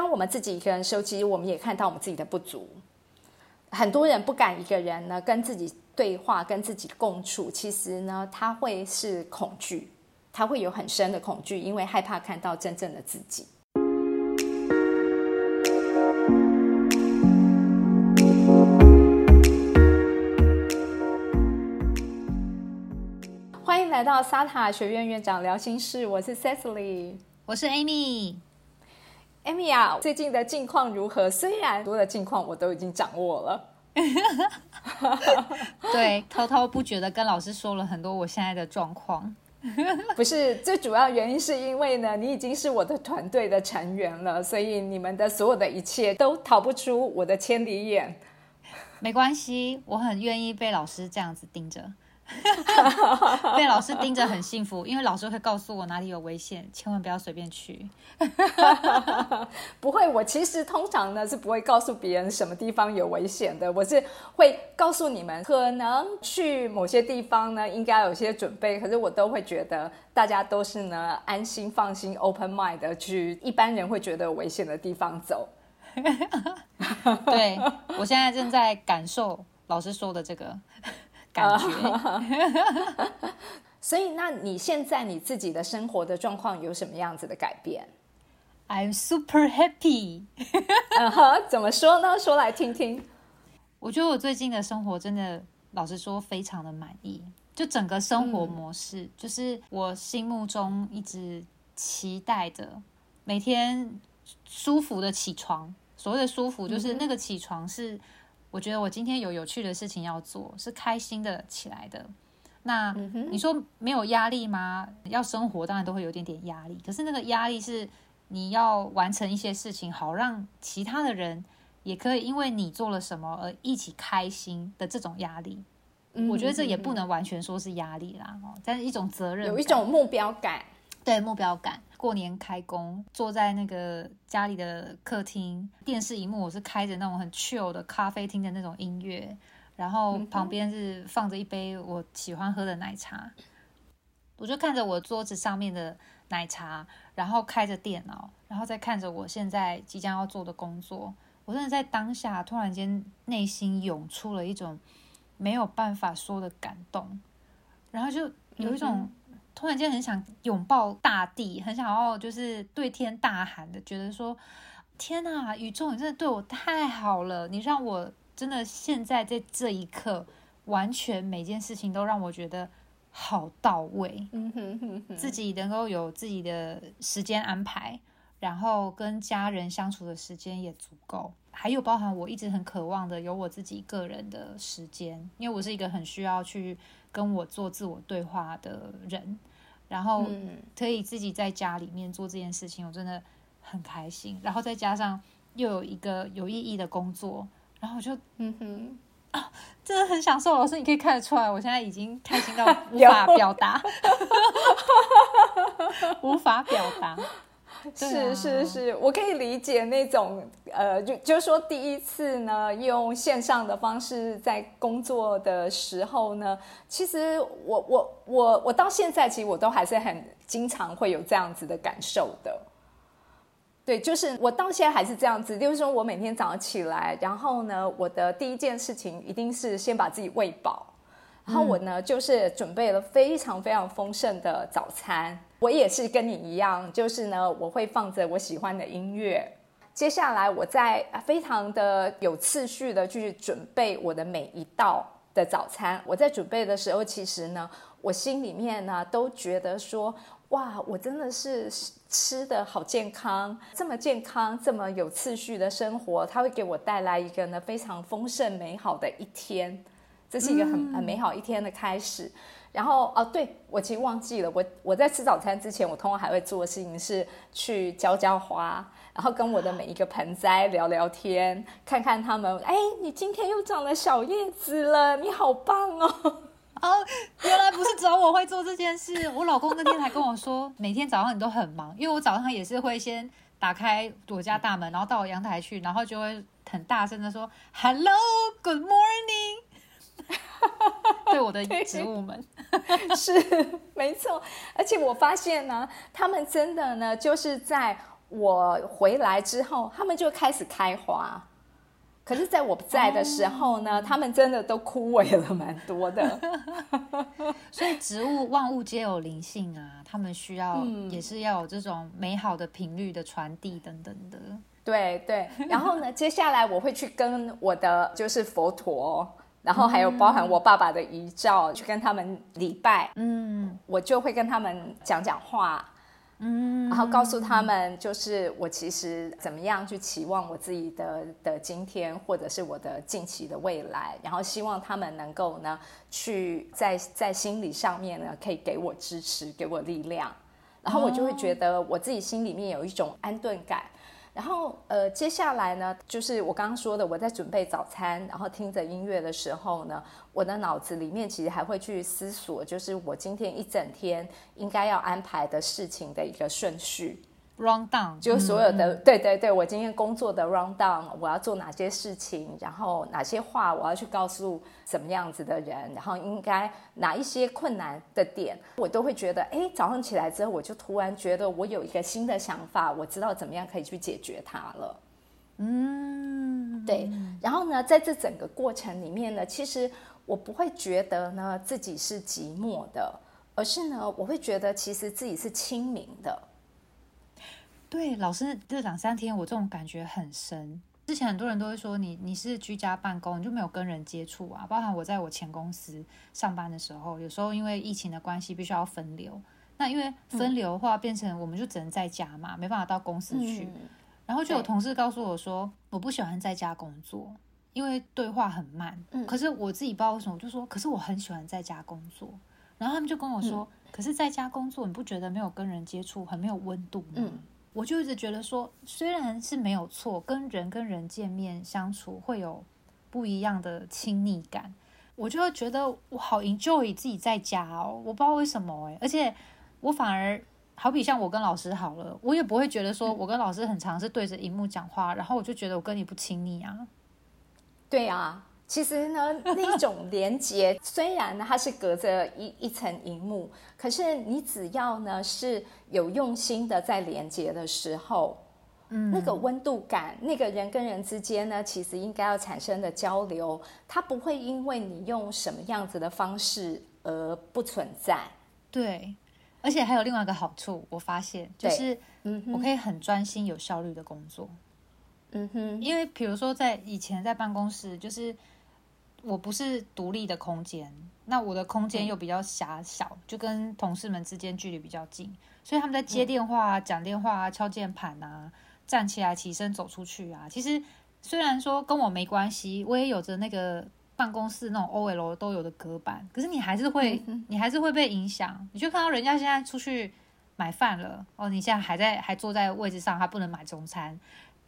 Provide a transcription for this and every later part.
当我们自己一个人收，其实我们也看到我们自己的不足。很多人不敢一个人呢跟自己对话，跟自己共处，其实呢他会是恐惧，他会有很深的恐惧，因为害怕看到真正的自己。欢迎来到沙塔学院院长聊心事，我是 Cecily，我是 Amy。Amy 啊，最近的近况如何？虽然多的近况我都已经掌握了，对，滔滔不绝的跟老师说了很多我现在的状况。不是最主要原因，是因为呢，你已经是我的团队的成员了，所以你们的所有的一切都逃不出我的千里眼。没关系，我很愿意被老师这样子盯着。被老师盯着很 幸福，因为老师会告诉我哪里有危险，千万不要随便去。不会，我其实通常呢是不会告诉别人什么地方有危险的，我是会告诉你们，可能去某些地方呢应该有些准备，可是我都会觉得大家都是呢安心放心 open mind 的去一般人会觉得危险的地方走。对我现在正在感受老师说的这个。感觉，所以那你现在你自己的生活的状况有什么样子的改变？I'm super happy。怎么说呢？说来听听。我觉得我最近的生活真的，老实说，非常的满意。就整个生活模式，就是我心目中一直期待的，每天舒服的起床。所谓的舒服，就是那个起床是。我觉得我今天有有趣的事情要做，是开心的起来的。那你说没有压力吗？要生活当然都会有点点压力，可是那个压力是你要完成一些事情，好让其他的人也可以因为你做了什么而一起开心的这种压力。我觉得这也不能完全说是压力啦，哦，但是一种责任，有一种目标感，对目标感。过年开工，坐在那个家里的客厅，电视荧幕我是开着那种很 chill 的咖啡厅的那种音乐，然后旁边是放着一杯我喜欢喝的奶茶，我就看着我桌子上面的奶茶，然后开着电脑，然后再看着我现在即将要做的工作，我真的在当下突然间内心涌出了一种没有办法说的感动，然后就有一种。突然间很想拥抱大地，很想要就是对天大喊的，觉得说：天呐，宇宙，你真的对我太好了！你让我真的现在在这一刻，完全每件事情都让我觉得好到位。嗯哼哼哼，自己能够有自己的时间安排，然后跟家人相处的时间也足够，还有包含我一直很渴望的有我自己个人的时间，因为我是一个很需要去跟我做自我对话的人。然后可以自己在家里面做这件事情，我真的很开心。然后再加上又有一个有意义的工作，然后我就嗯哼啊，真的很享受。老师，你可以看得出来，我现在已经开心到无 法表达，无法表达。是是是，我可以理解那种呃，就就是说第一次呢，用线上的方式在工作的时候呢，其实我我我我到现在其实我都还是很经常会有这样子的感受的。对，就是我到现在还是这样子，就是说我每天早上起来，然后呢，我的第一件事情一定是先把自己喂饱，然后我呢就是准备了非常非常丰盛的早餐。我也是跟你一样，就是呢，我会放着我喜欢的音乐。接下来，我在非常的有次序的去准备我的每一道的早餐。我在准备的时候，其实呢，我心里面呢都觉得说，哇，我真的是吃的好健康，这么健康，这么有次序的生活，它会给我带来一个呢非常丰盛美好的一天。这是一个很很美好一天的开始。然后哦，对我其实忘记了，我我在吃早餐之前，我通常还会做的事情是去浇浇花，然后跟我的每一个盆栽聊聊天，看看他们。哎，你今天又长了小叶子了，你好棒哦！哦，原来不是只有我会做这件事，我老公那天还跟我说，每天早上你都很忙，因为我早上也是会先打开我家大门，然后到我阳台去，然后就会很大声的说 “Hello，Good morning”。对我的植物们 是没错，而且我发现呢，他们真的呢，就是在我回来之后，他们就开始开花。可是，在我不在的时候呢，他们真的都枯萎了蛮多的。所以，植物万物皆有灵性啊，他们需要也是要有这种美好的频率的传递等等的。对对。然后呢，接下来我会去跟我的就是佛陀，然后还有包含我爸爸的遗照，去跟他们礼拜。嗯，我就会跟他们讲讲话。嗯，然后告诉他们，就是我其实怎么样去期望我自己的的今天，或者是我的近期的未来，然后希望他们能够呢，去在在心理上面呢，可以给我支持，给我力量，然后我就会觉得我自己心里面有一种安顿感。然后，呃，接下来呢，就是我刚刚说的，我在准备早餐，然后听着音乐的时候呢，我的脑子里面其实还会去思索，就是我今天一整天应该要安排的事情的一个顺序。Run down，就所有的对对对，我今天工作的 run down，我要做哪些事情，然后哪些话我要去告诉什么样子的人，然后应该哪一些困难的点，我都会觉得，哎，早上起来之后，我就突然觉得我有一个新的想法，我知道怎么样可以去解决它了。嗯，对。然后呢，在这整个过程里面呢，其实我不会觉得呢自己是寂寞的，而是呢，我会觉得其实自己是清明的。对，老师这两三天我这种感觉很深。之前很多人都会说你你是居家办公，你就没有跟人接触啊。包含我在我前公司上班的时候，有时候因为疫情的关系，必须要分流。那因为分流的话，变成我们就只能在家嘛，没办法到公司去。然后就有同事告诉我说，我不喜欢在家工作，因为对话很慢。嗯。可是我自己不知道为什么，我就说，可是我很喜欢在家工作。然后他们就跟我说，可是在家工作，你不觉得没有跟人接触，很没有温度吗？我就一直觉得说，虽然是没有错，跟人跟人见面相处会有不一样的亲密感，我就会觉得我好 enjoy 自己在家哦，我不知道为什么哎，而且我反而好比像我跟老师好了，我也不会觉得说我跟老师很常是对着荧幕讲话，然后我就觉得我跟你不亲密啊，对啊。其实呢，那种连接 虽然呢它是隔着一一层荧幕，可是你只要呢是有用心的在连接的时候，嗯，那个温度感，那个人跟人之间呢，其实应该要产生的交流，它不会因为你用什么样子的方式而不存在。对，而且还有另外一个好处，我发现就是，嗯，我可以很专心、有效率的工作。嗯哼，因为比如说在以前在办公室，就是。我不是独立的空间，那我的空间又比较狭小，就跟同事们之间距离比较近，所以他们在接电话、讲电话啊、敲键盘啊，站起来、起身走出去啊。其实虽然说跟我没关系，我也有着那个办公室那种 O L 都有的隔板，可是你还是会，你还是会被影响。你就看到人家现在出去买饭了，哦，你现在还在还坐在位置上，他不能买中餐。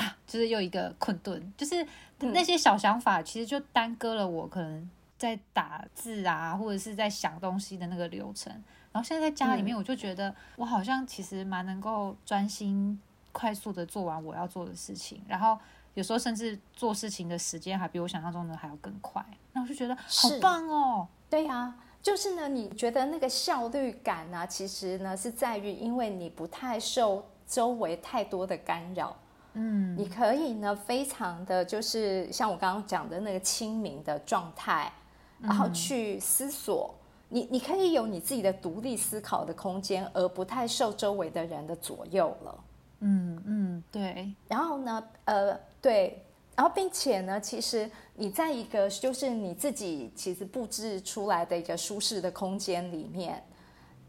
啊，就是又一个困顿，就是那些小想法，其实就耽搁了我可能在打字啊，或者是在想东西的那个流程。然后现在在家里面，我就觉得我好像其实蛮能够专心、快速的做完我要做的事情。然后有时候甚至做事情的时间还比我想象中的还要更快。那我就觉得好棒哦！对呀，就是呢，你觉得那个效率感呢，其实呢是在于，因为你不太受周围太多的干扰。嗯，你可以呢，非常的就是像我刚刚讲的那个清明的状态，然后去思索，你你可以有你自己的独立思考的空间，而不太受周围的人的左右了。嗯嗯，对。然后呢，呃，对，然后并且呢，其实你在一个就是你自己其实布置出来的一个舒适的空间里面，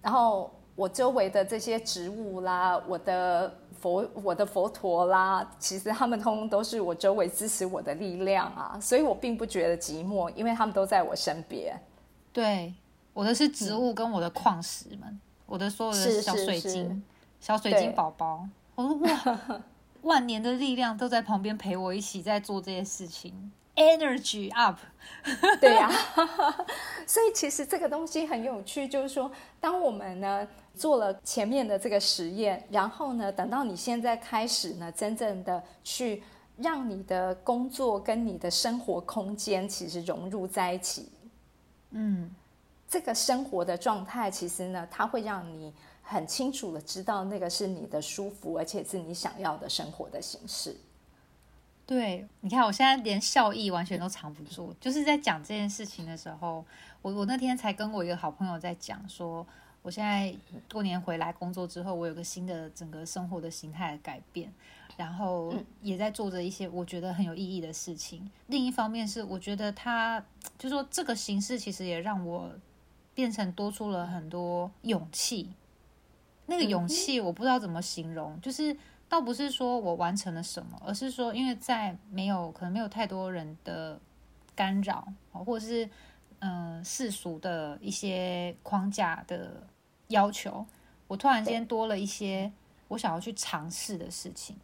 然后我周围的这些植物啦，我的。佛，我的佛陀啦，其实他们通通都是我周围支持我的力量啊，所以我并不觉得寂寞，因为他们都在我身边。对，我的是植物跟我的矿石们，我的所有的小水晶、小水晶宝宝，我说哇，万年的力量都在旁边陪我一起在做这些事情。Energy up，对呀，所以其实这个东西很有趣，就是说，当我们呢做了前面的这个实验，然后呢，等到你现在开始呢，真正的去让你的工作跟你的生活空间其实融入在一起，嗯，这个生活的状态其实呢，它会让你很清楚的知道那个是你的舒服，而且是你想要的生活的形式。对，你看我现在连笑意完全都藏不住，就是在讲这件事情的时候，我我那天才跟我一个好朋友在讲说，我现在过年回来工作之后，我有个新的整个生活的形态的改变，然后也在做着一些我觉得很有意义的事情。另一方面是，我觉得它就说这个形式其实也让我变成多出了很多勇气。那个勇气我不知道怎么形容，就是。倒不是说我完成了什么，而是说，因为在没有可能没有太多人的干扰，或者是嗯世俗的一些框架的要求，我突然间多了一些我想要去尝试的事情。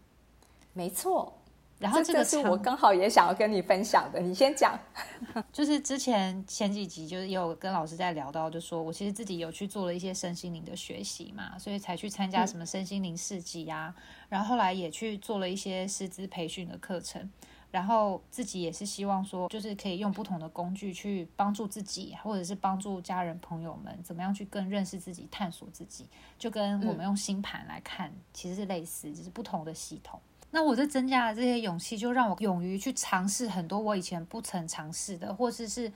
没错。然后这个是我刚好也想要跟你分享的，你先讲。就是之前前几集就是有跟老师在聊到，就说我其实自己有去做了一些身心灵的学习嘛，所以才去参加什么身心灵市集呀，然后后来也去做了一些师资培训的课程，然后自己也是希望说，就是可以用不同的工具去帮助自己，或者是帮助家人朋友们，怎么样去更认识自己、探索自己，就跟我们用星盘来看，其实是类似，只是不同的系统。那我这增加的这些勇气，就让我勇于去尝试很多我以前不曾尝试的，或者是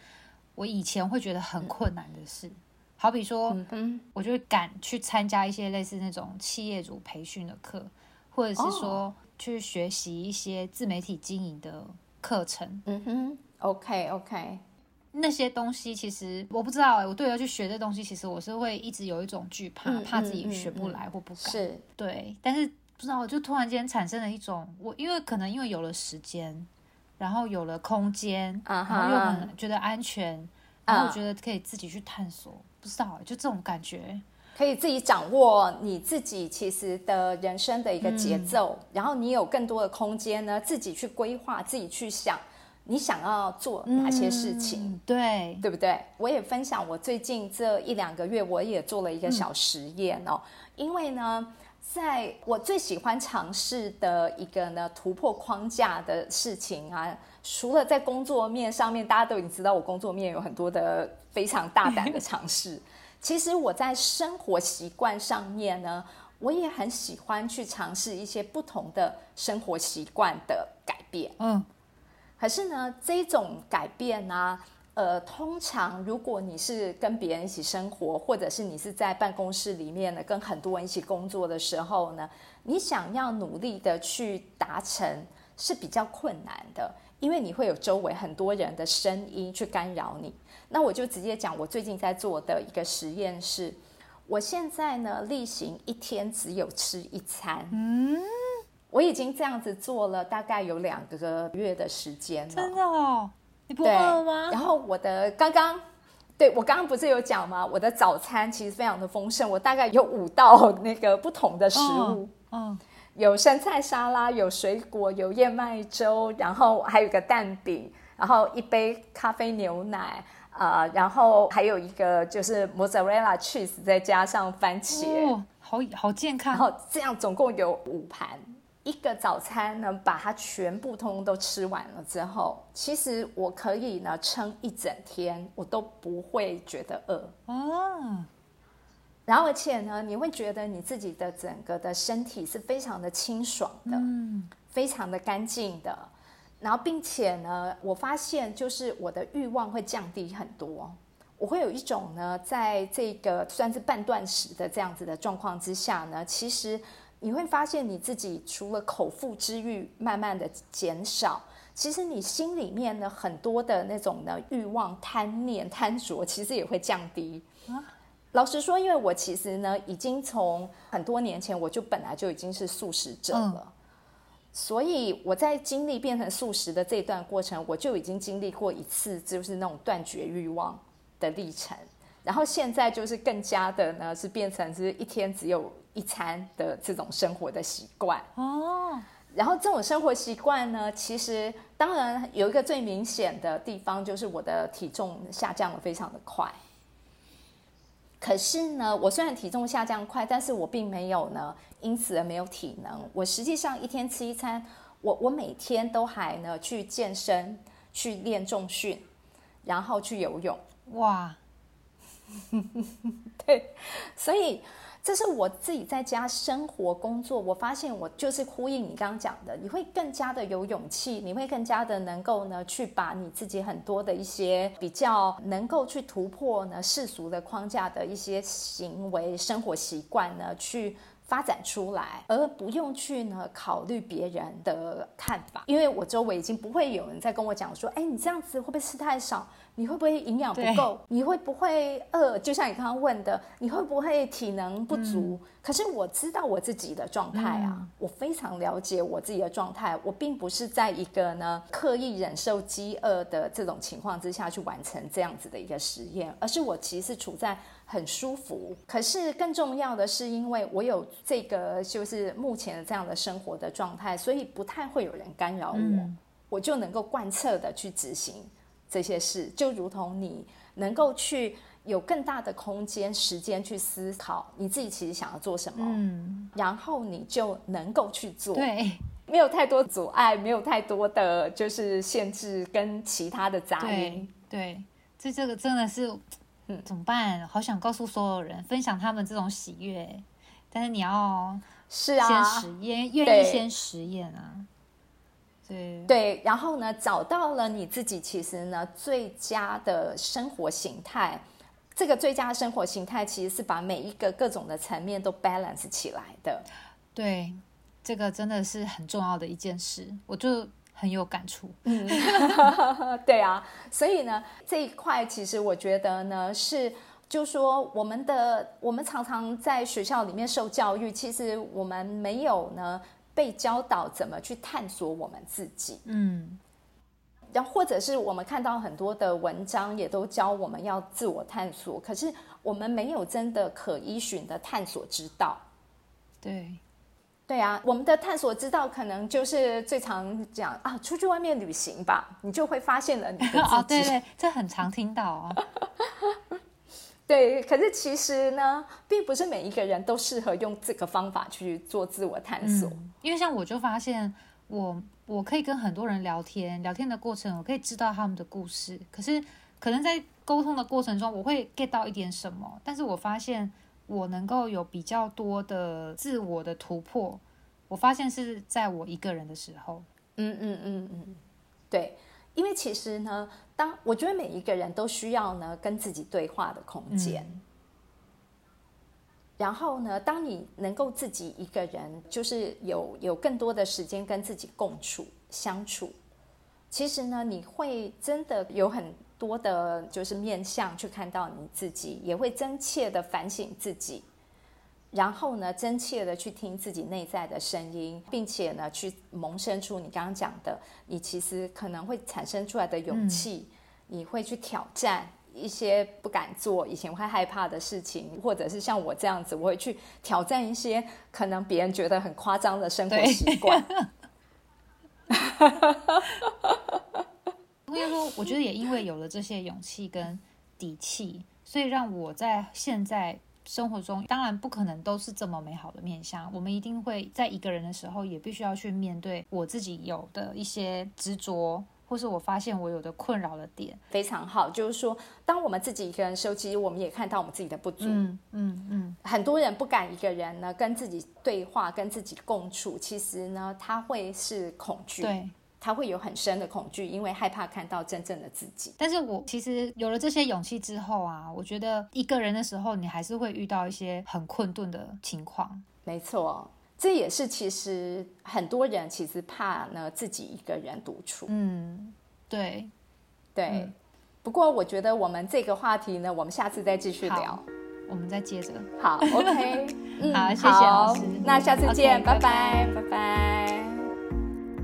我以前会觉得很困难的事。好比说，嗯我就会敢去参加一些类似那种企业主培训的课，或者是说去学习一些自媒体经营的课程。嗯哼，OK OK，那些东西其实我不知道，我对要去学这东西，其实我是会一直有一种惧怕，怕自己学不来或不敢。是，对，但是。不知道，我就突然间产生了一种我，因为可能因为有了时间，然后有了空间，然后又很觉得安全，然后觉得可以自己去探索。不知道，就这种感觉，可以自己掌握你自己其实的人生的一个节奏，然后你有更多的空间呢，自己去规划，自己去想你想要做哪些事情，对对不对？我也分享我最近这一两个月，我也做了一个小实验哦，因为呢。在我最喜欢尝试的一个呢突破框架的事情啊，除了在工作面上面，大家都已经知道我工作面有很多的非常大胆的尝试。其实我在生活习惯上面呢，我也很喜欢去尝试一些不同的生活习惯的改变。嗯，可是呢，这种改变呢。呃，通常如果你是跟别人一起生活，或者是你是在办公室里面呢，跟很多人一起工作的时候呢，你想要努力的去达成是比较困难的，因为你会有周围很多人的声音去干扰你。那我就直接讲，我最近在做的一个实验是，我现在呢例行一天只有吃一餐。嗯，我已经这样子做了大概有两个月的时间了。真的哦。你不饿吗，然后我的刚刚，对我刚刚不是有讲吗？我的早餐其实非常的丰盛，我大概有五道那个不同的食物，嗯，有生菜沙拉，有水果，有燕麦粥，然后还有个蛋饼，然后一杯咖啡牛奶，啊，然后还有一个就是 mozzarella cheese，再加上番茄，好好健康，然后这样总共有五盘。一个早餐呢，把它全部通通都吃完了之后，其实我可以呢撑一整天，我都不会觉得饿哦。然后而且呢，你会觉得你自己的整个的身体是非常的清爽的，嗯，非常的干净的。然后并且呢，我发现就是我的欲望会降低很多，我会有一种呢，在这个算是半断食的这样子的状况之下呢，其实。你会发现你自己除了口腹之欲慢慢的减少，其实你心里面呢很多的那种呢欲望、贪念、贪着，其实也会降低。老实说，因为我其实呢已经从很多年前我就本来就已经是素食者了，所以我在经历变成素食的这段过程，我就已经经历过一次就是那种断绝欲望的历程。然后现在就是更加的呢是变成是一天只有。一餐的这种生活的习惯哦，然后这种生活习惯呢，其实当然有一个最明显的地方，就是我的体重下降的非常的快。可是呢，我虽然体重下降快，但是我并没有呢因此而没有体能。我实际上一天吃一餐，我我每天都还呢去健身、去练重训，然后去游泳。哇，对，所以。这是我自己在家生活工作，我发现我就是呼应你刚刚讲的，你会更加的有勇气，你会更加的能够呢去把你自己很多的一些比较能够去突破呢世俗的框架的一些行为、生活习惯呢去。发展出来，而不用去呢考虑别人的看法，因为我周围已经不会有人在跟我讲说，哎，你这样子会不会吃太少？你会不会营养不够？你会不会饿？就像你刚刚问的，你会不会体能不足？可是我知道我自己的状态啊，我非常了解我自己的状态。我并不是在一个呢刻意忍受饥饿的这种情况之下去完成这样子的一个实验，而是我其实处在。很舒服，可是更重要的是，因为我有这个就是目前的这样的生活的状态，所以不太会有人干扰我，我就能够贯彻的去执行这些事，就如同你能够去有更大的空间、时间去思考你自己其实想要做什么，嗯，然后你就能够去做，对，没有太多阻碍，没有太多的就是限制跟其他的杂音，对，这这个真的是。怎么办？好想告诉所有人，分享他们这种喜悦，但是你要是啊，先实验，愿意先实验啊。对对，然后呢，找到了你自己，其实呢，最佳的生活形态。这个最佳的生活形态，其实是把每一个各种的层面都 balance 起来的。对，这个真的是很重要的一件事。我就。很有感触，嗯，对啊，所以呢，这一块其实我觉得呢，是就说我们的我们常常在学校里面受教育，其实我们没有呢被教导怎么去探索我们自己，嗯，然后或者是我们看到很多的文章也都教我们要自我探索，可是我们没有真的可依循的探索之道，对。对啊，我们的探索之道可能就是最常讲啊，出去外面旅行吧，你就会发现了你的 自己。哦，对对，这很常听到啊。对，可是其实呢，并不是每一个人都适合用这个方法去做自我探索。因为像我就发现，我我可以跟很多人聊天，聊天的过程我可以知道他们的故事，可是可能在沟通的过程中，我会 get 到一点什么，但是我发现。我能够有比较多的自我的突破，我发现是在我一个人的时候。嗯嗯嗯嗯，对，因为其实呢，当我觉得每一个人都需要呢跟自己对话的空间。然后呢，当你能够自己一个人，就是有有更多的时间跟自己共处相处，其实呢，你会真的有很。多的，就是面向去看到你自己，也会真切的反省自己，然后呢，真切的去听自己内在的声音，并且呢，去萌生出你刚刚讲的，你其实可能会产生出来的勇气，你会去挑战一些不敢做、以前会害怕的事情，或者是像我这样子，我会去挑战一些可能别人觉得很夸张的生活习惯。应该说，我觉得也因为有了这些勇气跟底气，所以让我在现在生活中，当然不可能都是这么美好的面相。我们一定会在一个人的时候，也必须要去面对我自己有的一些执着，或是我发现我有的困扰的点。非常好，就是说，当我们自己一个人的时候，其实我们也看到我们自己的不足。嗯嗯嗯。很多人不敢一个人呢跟自己对话，跟自己共处，其实呢，他会是恐惧。对。他会有很深的恐惧，因为害怕看到真正的自己。但是我其实有了这些勇气之后啊，我觉得一个人的时候，你还是会遇到一些很困顿的情况。没错，这也是其实很多人其实怕呢自己一个人独处。嗯，对，对。不过我觉得我们这个话题呢，我们下次再继续聊。我们再接着。好，OK 嗯。好，谢谢老师。那下次见，拜拜，拜拜。